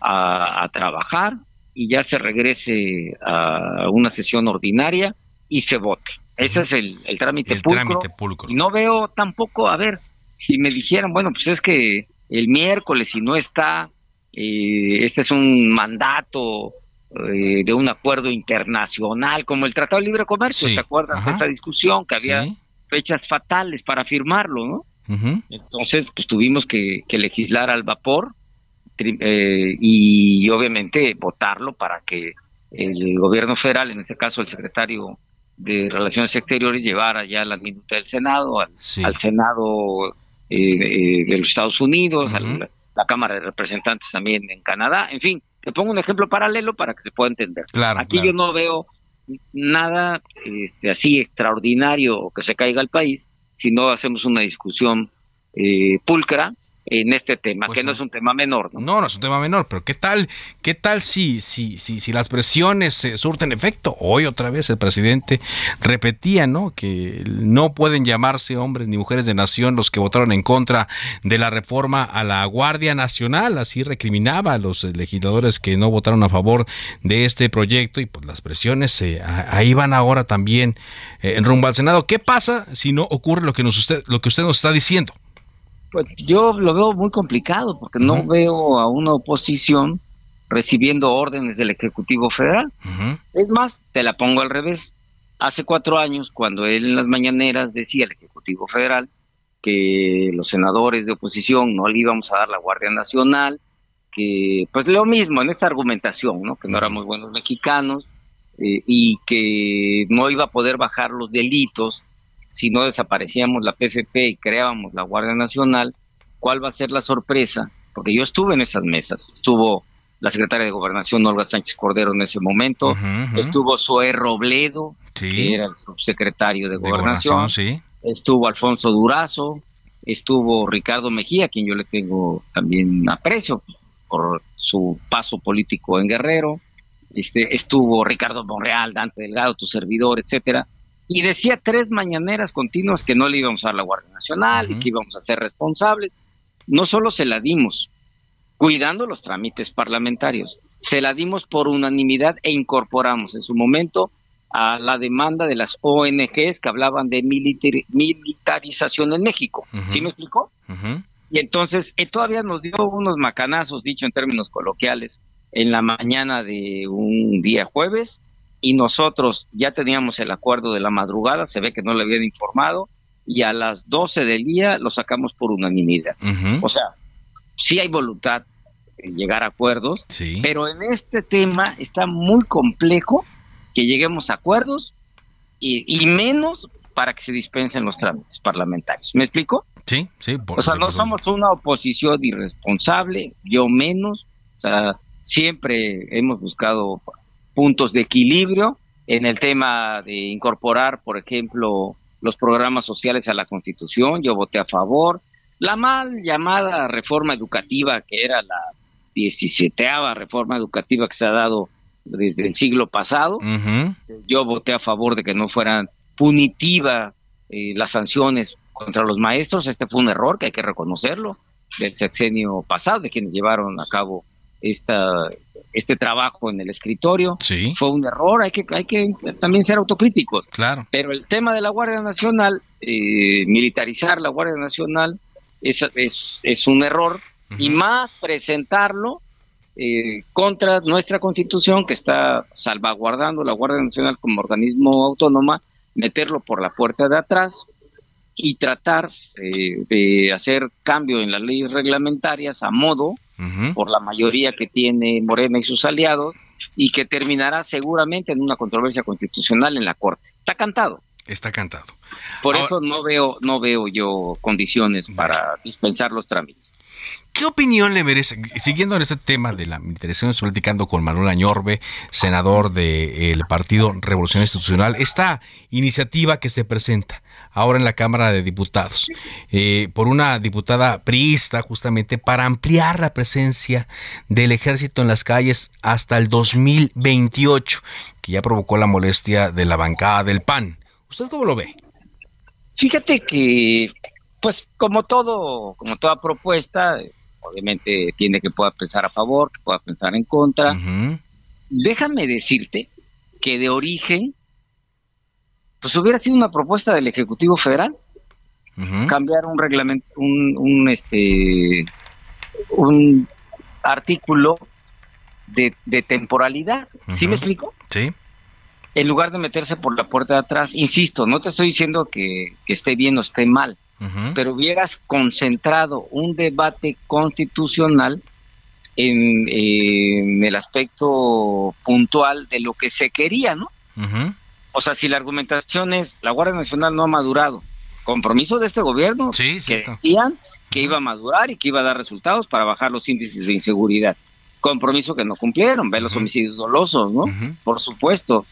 a, trabajar y ya se regrese a una sesión ordinaria y se vote. Ese es el, trámite, pulcro. Y no veo tampoco, a ver, si me dijeran, bueno, pues es que el miércoles, si no está, eh, este es un mandato eh, de un acuerdo internacional como el Tratado de Libre Comercio, ¿te acuerdas de esa discusión que había fechas fatales para firmarlo, ¿no? Entonces, pues tuvimos que, legislar al vapor eh, y obviamente votarlo para que el gobierno federal, en este caso el secretario de Relaciones Exteriores, llevara ya la minuta del Senado, al, Senado eh, de los Estados Unidos, a la Cámara de Representantes también en Canadá, en fin, te pongo un ejemplo paralelo para que se pueda entender. Aquí yo no veo nada este, así extraordinario que se caiga el país si no hacemos una discusión eh, pulcra en este tema, pues que no es un tema menor. ¿no? ¿no? es un tema menor, pero ¿qué tal, qué tal si, si, si, si las presiones se surten efecto? Hoy otra vez el presidente repetía ¿no? que no pueden llamarse hombres ni mujeres de nación los que votaron en contra de la reforma a la Guardia Nacional, así recriminaba a los legisladores que no votaron a favor de este proyecto y pues las presiones ahí van ahora también eh, en rumbo al Senado. ¿Qué pasa si no ocurre lo que, nos usted, lo que usted nos está diciendo? Pues yo lo veo muy complicado porque no veo a una oposición recibiendo órdenes del Ejecutivo Federal. Es más, te la pongo al revés. Hace cuatro años, cuando él en las mañaneras decía al Ejecutivo Federal que los senadores de oposición no le íbamos a dar la Guardia Nacional, que pues lo mismo en esta argumentación, ¿no? que no éramos buenos mexicanos eh, y que no iba a poder bajar los delitos si no desaparecíamos la PFP y creábamos la Guardia Nacional, ¿cuál va a ser la sorpresa? Porque yo estuve en esas mesas, estuvo la secretaria de Gobernación Olga Sánchez Cordero en ese momento, estuvo Zoé Robledo, que era el subsecretario de, Gobernación, estuvo Alfonso Durazo, estuvo Ricardo Mejía, a quien yo le tengo también aprecio por su paso político en Guerrero, este, estuvo Ricardo Monreal, Dante Delgado, tu servidor, etcétera, y decía tres mañaneras continuas que no le íbamos a dar la Guardia Nacional y que íbamos a ser responsables. No solo se la dimos, cuidando los trámites parlamentarios, se la dimos por unanimidad e incorporamos en su momento a la demanda de las ONGs que hablaban de militarización en México. ¿Sí me explicó? Y entonces él todavía nos dio unos macanazos, dicho en términos coloquiales, en la mañana de un día jueves, y nosotros ya teníamos el acuerdo de la madrugada, se ve que no le habían informado, y a las 12 del día lo sacamos por unanimidad. O sea, sí hay voluntad de llegar a acuerdos, pero en este tema está muy complejo que lleguemos a acuerdos y, menos para que se dispensen los trámites parlamentarios. ¿Me explico? Sí, sí. o sea, no somos una oposición irresponsable, yo menos. O sea, siempre hemos buscado puntos de equilibrio en el tema de incorporar, por ejemplo, los programas sociales a la Constitución. Yo voté a favor. La mal llamada reforma educativa, que era la 17 reforma educativa que se ha dado desde el siglo pasado, yo voté a favor de que no fueran punitivas eh, las sanciones contra los maestros. Este fue un error que hay que reconocerlo del sexenio pasado, de quienes llevaron a cabo esta, este trabajo en el escritorio. Fue un error, hay que, hay que también ser autocríticos. Claro. Pero el tema de la Guardia Nacional, eh, militarizar la Guardia Nacional, es, es, un error. Y más presentarlo eh, contra nuestra constitución que está salvaguardando la Guardia Nacional como organismo autónoma, meterlo por la puerta de atrás y tratar eh, de hacer cambio en las leyes reglamentarias a modo por la mayoría que tiene Morena y sus aliados y que terminará seguramente en una controversia constitucional en la Corte. Está cantado. Está cantado. Por eso no veo no veo yo condiciones para dispensar los trámites. ¿Qué opinión le merece? Siguiendo en este tema de la militarización, estoy platicando con Manuel Añorbe, senador del Partido Revolución Institucional, esta iniciativa que se presenta ahora en la Cámara de Diputados, eh, por una diputada priista justamente para ampliar la presencia del ejército en las calles hasta el 2028, que ya provocó la molestia de la bancada del PAN. ¿Usted cómo lo ve? Fíjate que, pues como todo, como toda propuesta, obviamente tiene que pueda pensar a favor, que pueda pensar en contra. Déjame decirte que de origen pues hubiera sido una propuesta del Ejecutivo Federal cambiar un reglamento, un, este, un artículo de, temporalidad. ¿Sí me explico? Sí. En lugar de meterse por la puerta de atrás, insisto, no te estoy diciendo que, esté bien o esté mal, pero hubieras concentrado un debate constitucional en, en, el aspecto puntual de lo que se quería, ¿no? O sea, si la argumentación es la Guardia Nacional no ha madurado, compromiso de este gobierno que decían que iba a madurar y que iba a dar resultados para bajar los índices de inseguridad. Compromiso que no cumplieron, ver los homicidios dolosos, ¿no? Por supuesto.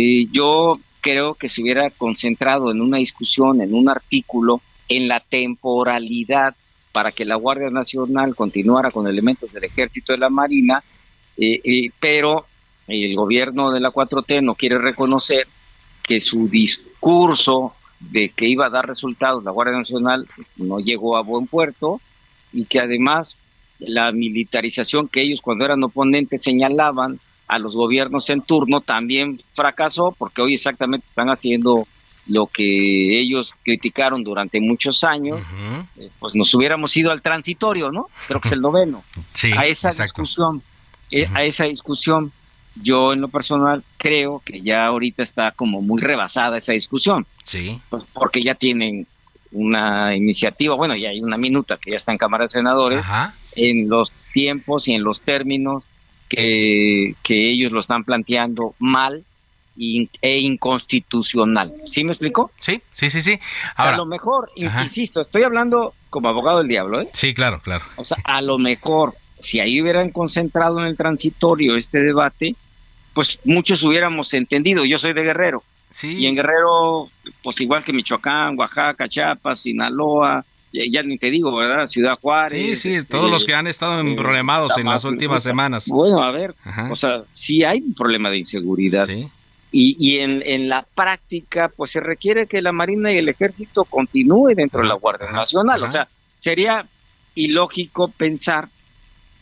Y yo creo que se hubiera concentrado en una discusión, en un artículo, en la temporalidad para que la Guardia Nacional continuara con elementos del Ejército de la Marina, eh, eh, pero el gobierno de la 4T no quiere reconocer que su discurso de que iba a dar resultados la Guardia Nacional no llegó a buen puerto y que además la militarización que ellos cuando eran oponentes señalaban a los gobiernos en turno también fracasó porque hoy exactamente están haciendo lo que ellos criticaron durante muchos años, eh, pues nos hubiéramos ido al transitorio, ¿no? Creo que es el noveno, a esa discusión. eh, a esa discusión. Yo en lo personal creo que ya ahorita está como muy rebasada esa discusión. Sí. Pues porque ya tienen una iniciativa, bueno, ya hay una minuta que ya está en Cámara de Senadores, en los tiempos y en los términos que, que ellos lo están planteando mal e inconstitucional. ¿Sí me explico? Sí, sí, sí, sí. a lo mejor, insisto, estoy hablando como abogado del diablo, ¿eh? Sí, claro, claro. O sea, a lo mejor, si ahí hubieran concentrado en el transitorio este debate, pues muchos hubiéramos entendido. Yo soy de Guerrero. Sí. Y en Guerrero, pues igual que Michoacán, Oaxaca, Chiapas, Sinaloa, ya, ni te digo, ¿verdad? Ciudad Juárez. Sí, sí, todos los que han estado en problemados en las últimas semanas. Bueno, a ver, o sea, sí hay un problema de inseguridad. Sí. Y, y en, en, la práctica, pues se requiere que la Marina y el Ejército continúe dentro de la Guardia Nacional. O sea, sería ilógico pensar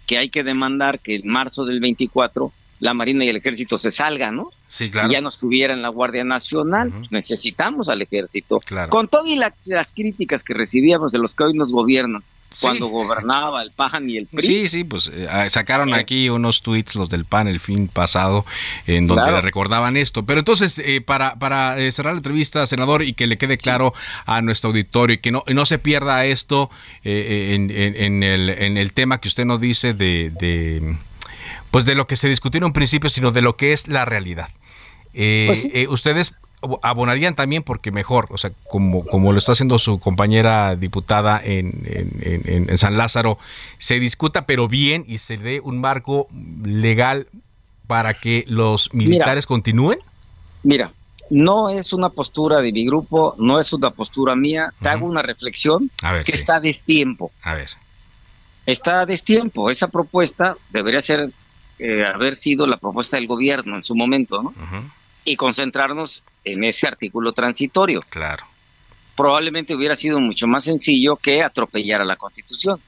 que hay que demandar que en marzo del 24 la Marina y el Ejército se salgan, ¿no? Sí, claro. Y ya no estuviera en la Guardia Nacional. Necesitamos al Ejército. Claro. Con todas las críticas que recibíamos de los que hoy nos gobiernan cuando gobernaba el PAN y el PRI. Sí, sí, pues eh, sacaron aquí unos tweets los del PAN el fin pasado en donde le recordaban esto. Pero entonces, eh, para, para eh, cerrar la entrevista, senador, y que le quede claro a nuestro auditorio y que no, no se pierda esto en, en, el, en el tema que usted nos dice de, de, pues de lo que se discutió en un principio, sino de lo que es la realidad. Pues ustedes abonarían también porque mejor, o sea, como, como lo está haciendo su compañera diputada en, en, San Lázaro, se discuta pero bien y se dé un marco legal para que los militares continúen? Mira, no es una postura de mi grupo, no es una postura mía, te hago una reflexión que está a destiempo. A ver. Está a destiempo, esa propuesta debería ser, eh, haber sido la propuesta del gobierno en su momento, ¿no? y concentrarnos en ese artículo transitorio. Claro. Probablemente hubiera sido mucho más sencillo que atropellar a la Constitución.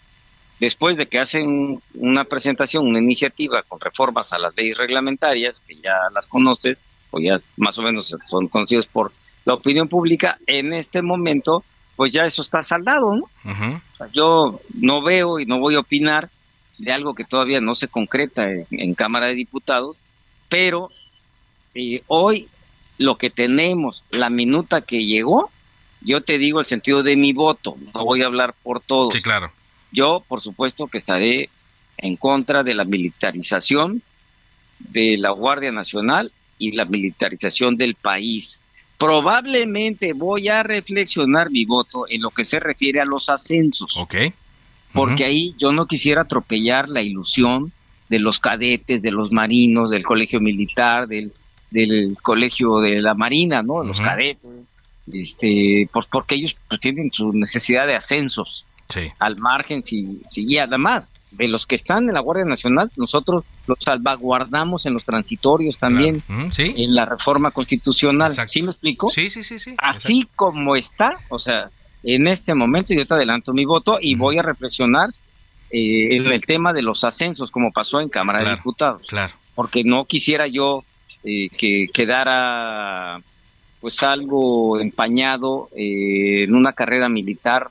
Después de que hacen una presentación, una iniciativa con reformas a las leyes reglamentarias, que ya las conoces, o ya más o menos son conocidos por la opinión pública, en este momento, pues ya eso está saldado, ¿no? o sea, yo no veo y no voy a opinar de algo que todavía no se concreta en Cámara de Diputados, pero hoy lo que tenemos, la minuta que llegó, yo te digo el sentido de mi voto, no voy a hablar por todos. Sí, claro. Yo, por supuesto, que estaré en contra de la militarización de la Guardia Nacional y la militarización del país. Probablemente voy a reflexionar mi voto en lo que se refiere a los ascensos. Ok. Porque ahí yo no quisiera atropellar la ilusión de los cadetes, de los marinos, del colegio militar, del del colegio de la Marina, ¿no? Los cadetes, este, pues porque ellos pues, tienen su necesidad de ascensos al margen, si, si además de los que están en la Guardia Nacional, nosotros los salvaguardamos en los transitorios también, en la reforma constitucional. ¿Sí me explico? Sí, sí, sí, sí. Así como está, o sea, en este momento yo te adelanto mi voto y voy a reflexionar eh, en el tema de los ascensos, como pasó en Cámara de Diputados. Claro. Porque no quisiera yo eh, que quedara pues algo empañado eh, en una carrera militar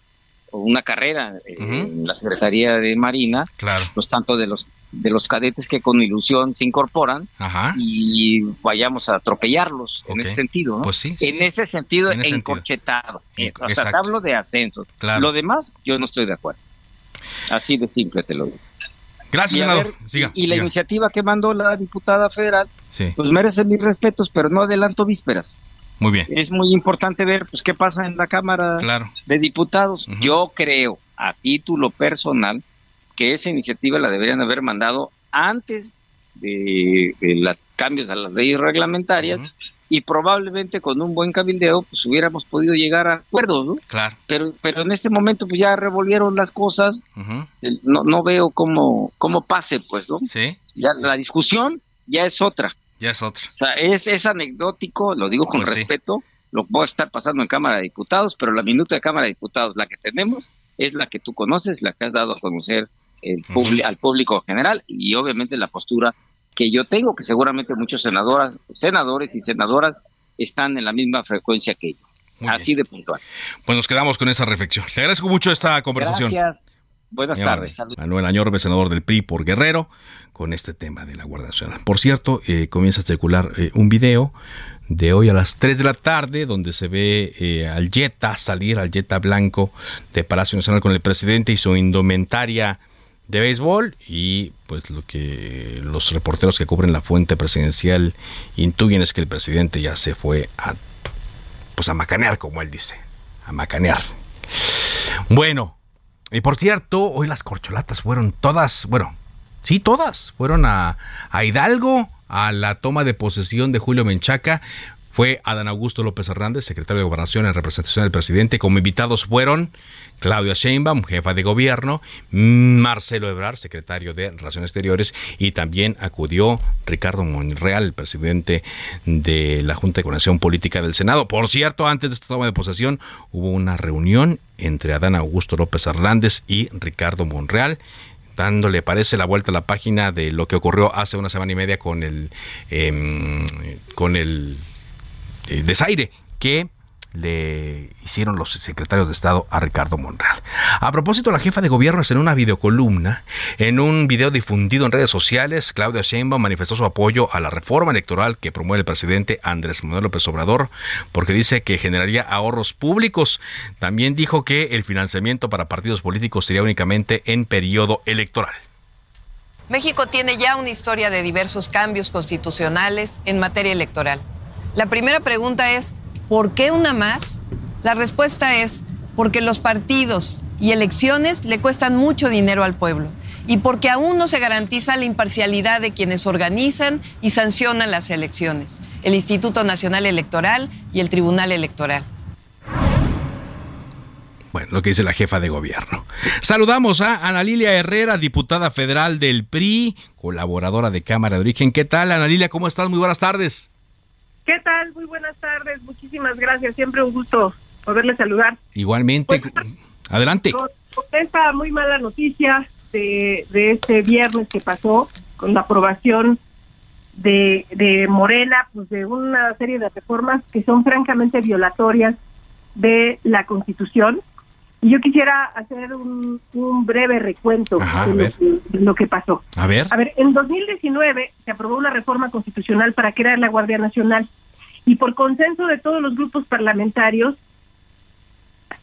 una carrera eh, en la Secretaría de Marina, claro. pues tanto de los de los cadetes que con ilusión se incorporan y vayamos a atropellarlos en ese sentido, Pues sí, En ese sentido, encorchetado. o sea, hablo de ascensos. Lo demás, yo no estoy de acuerdo. Así de simple te lo digo. Gracias, senador. y, la iniciativa que mandó la diputada federal, pues merece mis respetos, pero no adelanto vísperas. Muy bien. Es muy importante ver pues qué pasa en la Cámara de Diputados. Yo creo, a título personal, que esa iniciativa la deberían haber mandado antes de, los cambios a las leyes reglamentarias y probablemente con un buen cabildeo pues hubiéramos podido llegar a acuerdos, ¿no? Claro. Pero pero en este momento pues ya revolvieron las cosas. No no veo cómo cómo pase, pues, ¿no? Sí. Ya la discusión ya es otra. Ya es otra. O sea, es, es anecdótico, lo digo con pues respeto, lo puedo estar pasando en Cámara de Diputados, pero la minuta de Cámara de Diputados, la que tenemos, es la que tú conoces, la que has dado a conocer el al público general y obviamente la postura que yo tengo, que seguramente muchos senadoras, senadores y senadoras están en la misma frecuencia que ellos. Así de puntual. Pues nos quedamos con esa reflexión. Le agradezco mucho esta conversación. Gracias. Buenas tardes. Manuel Añorbe, senador del PRI por Guerrero, con este tema de la Guardia Nacional. Por cierto, eh, comienza a circular eh, un video de hoy a las 3 de la tarde, donde se ve eh, al Jetta salir, al Jetta blanco de Palacio Nacional con el presidente y su indumentaria de béisbol y pues lo que los reporteros que cubren la fuente presidencial intuyen es que el presidente ya se fue a pues a macanear como él dice, a macanear. Bueno, y por cierto, hoy las corcholatas fueron todas, bueno, sí, todas, fueron a, a Hidalgo a la toma de posesión de Julio Menchaca fue Adán Augusto López Hernández, secretario de Gobernación en representación del presidente. Como invitados fueron Claudia Sheinbaum, jefa de gobierno, Marcelo Ebrard, secretario de Relaciones Exteriores, y también acudió Ricardo Monreal, presidente de la Junta de Coordinación Política del Senado. Por cierto, antes de esta toma de posesión hubo una reunión entre Adán Augusto López Hernández y Ricardo Monreal dándole, parece, la vuelta a la página de lo que ocurrió hace una semana y media con el, em, con el eh, desaire que le hicieron los secretarios de Estado a Ricardo Monreal. A propósito, la jefa de gobierno en una videocolumna, en un video difundido en redes sociales, Claudia Sheinbaum manifestó su apoyo a la reforma electoral que promueve el presidente Andrés Manuel López Obrador, porque dice que generaría ahorros públicos. También dijo que el financiamiento para partidos políticos sería únicamente en periodo electoral. México tiene ya una historia de diversos cambios constitucionales en materia electoral la primera pregunta es, ¿por qué una más? La respuesta es, porque los partidos y elecciones le cuestan mucho dinero al pueblo y porque aún no se garantiza la imparcialidad de quienes organizan y sancionan las elecciones, el Instituto Nacional Electoral y el Tribunal Electoral. Bueno, lo que dice la jefa de gobierno. Saludamos a Ana Lilia Herrera, diputada federal del PRI, colaboradora de Cámara de Origen. ¿Qué tal, Ana Lilia? ¿Cómo estás? Muy buenas tardes. ¿Qué tal? Muy buenas tardes. Muchísimas gracias. Siempre un gusto poderle saludar. Igualmente. Pues, Adelante. Con, esta muy mala noticia de, de este viernes que pasó, con la aprobación de, de Morena, pues de una serie de reformas que son francamente violatorias de la Constitución. Y yo quisiera hacer un, un breve recuento de, lo que, pasó. A ver. A ver, en 2019 se aprobó una reforma constitucional para crear la Guardia Nacional y por consenso de todos los grupos parlamentarios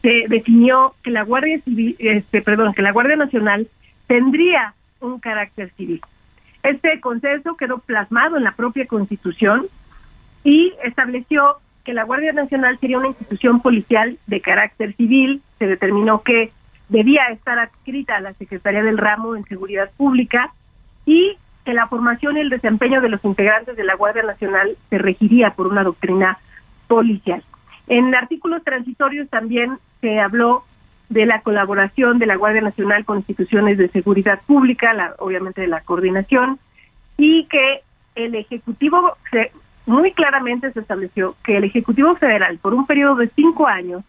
se definió que la Guardia Civil, este, perdón, que la Guardia Nacional tendría un carácter civil. Este consenso quedó plasmado en la propia Constitución y estableció que la Guardia Nacional sería una institución policial de carácter civil. Se determinó que debía estar adscrita a la Secretaría del Ramo en Seguridad Pública y que la formación y el desempeño de los integrantes de la Guardia Nacional se regiría por una doctrina policial. En artículos transitorios también se habló de la colaboración de la Guardia Nacional con instituciones de seguridad pública, la, obviamente de la coordinación, y que el Ejecutivo muy claramente se estableció que el Ejecutivo Federal, por un periodo de cinco años,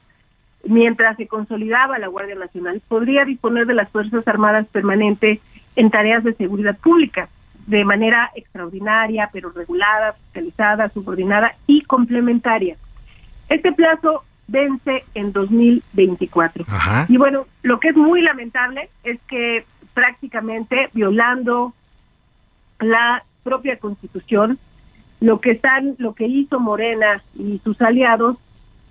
mientras se consolidaba la Guardia Nacional, podría disponer de las Fuerzas Armadas permanentes en tareas de seguridad pública de manera extraordinaria, pero regulada, fiscalizada, subordinada y complementaria. Este plazo vence en 2024. Y bueno, lo que es muy lamentable es que prácticamente violando la propia Constitución, lo que están, lo que hizo Morena y sus aliados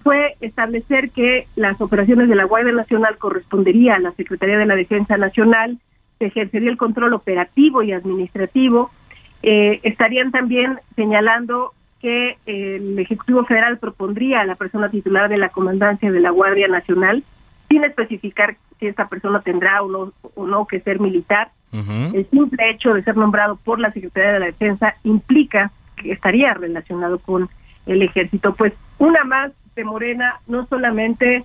fue establecer que las operaciones de la Guardia Nacional correspondería a la Secretaría de la Defensa Nacional, se ejercería el control operativo y administrativo. Eh, estarían también señalando que el Ejecutivo Federal propondría a la persona titular de la comandancia de la Guardia Nacional, sin especificar si esta persona tendrá o no, o no que ser militar. El simple hecho de ser nombrado por la Secretaría de la Defensa implica que estaría relacionado con el ejército. Pues una más de Morena no solamente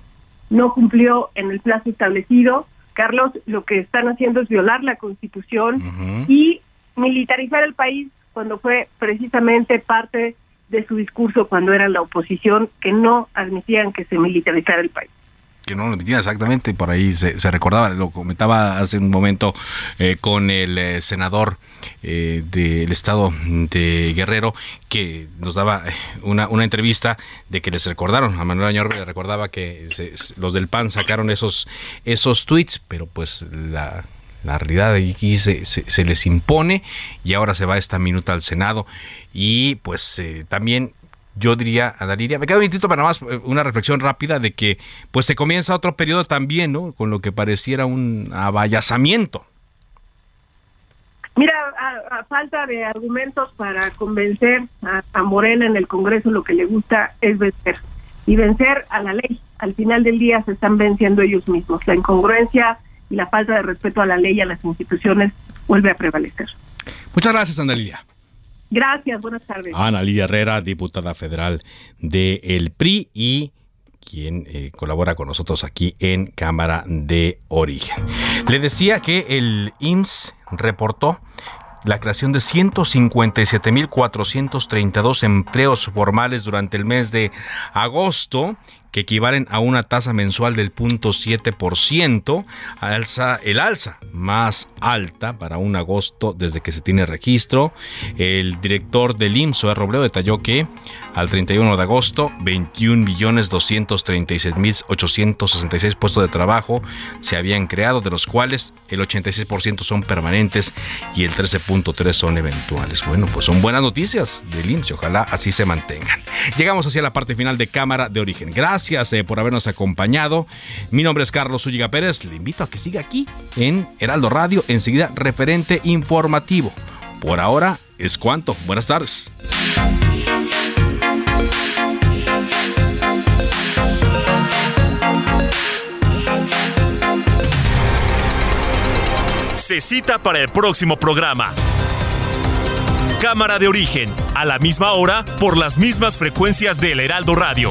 no cumplió en el plazo establecido, Carlos, lo que están haciendo es violar la Constitución y militarizar el país cuando fue precisamente parte de su discurso cuando era la oposición que no admitían que se militarizara el país que no lo admitían exactamente, por ahí se, recordaba, lo comentaba hace un momento eh, con el eh, senador eh, del estado de Guerrero que nos daba eh, una, una entrevista de que les recordaron, a Manuel Añorbe le recordaba que los del PAN sacaron esos, esos tweets, pero pues la, la realidad aquí se, se, les impone y ahora se va esta minuta al Senado y pues eh, también yo diría a Daliria, me queda un minutito para más eh, una reflexión rápida de que pues se comienza otro periodo también, ¿no? Con lo que pareciera un abayazamiento. Mira, a, falta de argumentos para convencer a, a, Morena en el Congreso, lo que le gusta es vencer. Y vencer a la ley. Al final del día se están venciendo ellos mismos. La incongruencia y la falta de respeto a la ley y a las instituciones vuelve a prevalecer. Muchas gracias, Andalía. Gracias, buenas tardes. Ana Lidia Herrera, diputada federal del el PRI y quien eh, colabora con nosotros aquí en Cámara de Origen. Le decía que el IMSS reportó la creación de 157.432 empleos formales durante el mes de agosto que equivalen a una tasa mensual del 0.7%, alza, el alza más alta para un agosto desde que se tiene registro. El director del IMSS, Robledo, detalló que al 31 de agosto, 21.236.866 puestos de trabajo se habían creado, de los cuales el 86% son permanentes y el 13.3 son eventuales. Bueno, pues son buenas noticias del IMSS, ojalá así se mantengan. Llegamos hacia la parte final de Cámara de Origen. Gracias Gracias eh, por habernos acompañado. Mi nombre es Carlos Ulliga Pérez. Le invito a que siga aquí en Heraldo Radio, enseguida referente informativo. Por ahora es cuanto. Buenas tardes. Se cita para el próximo programa. Cámara de origen, a la misma hora, por las mismas frecuencias del Heraldo Radio.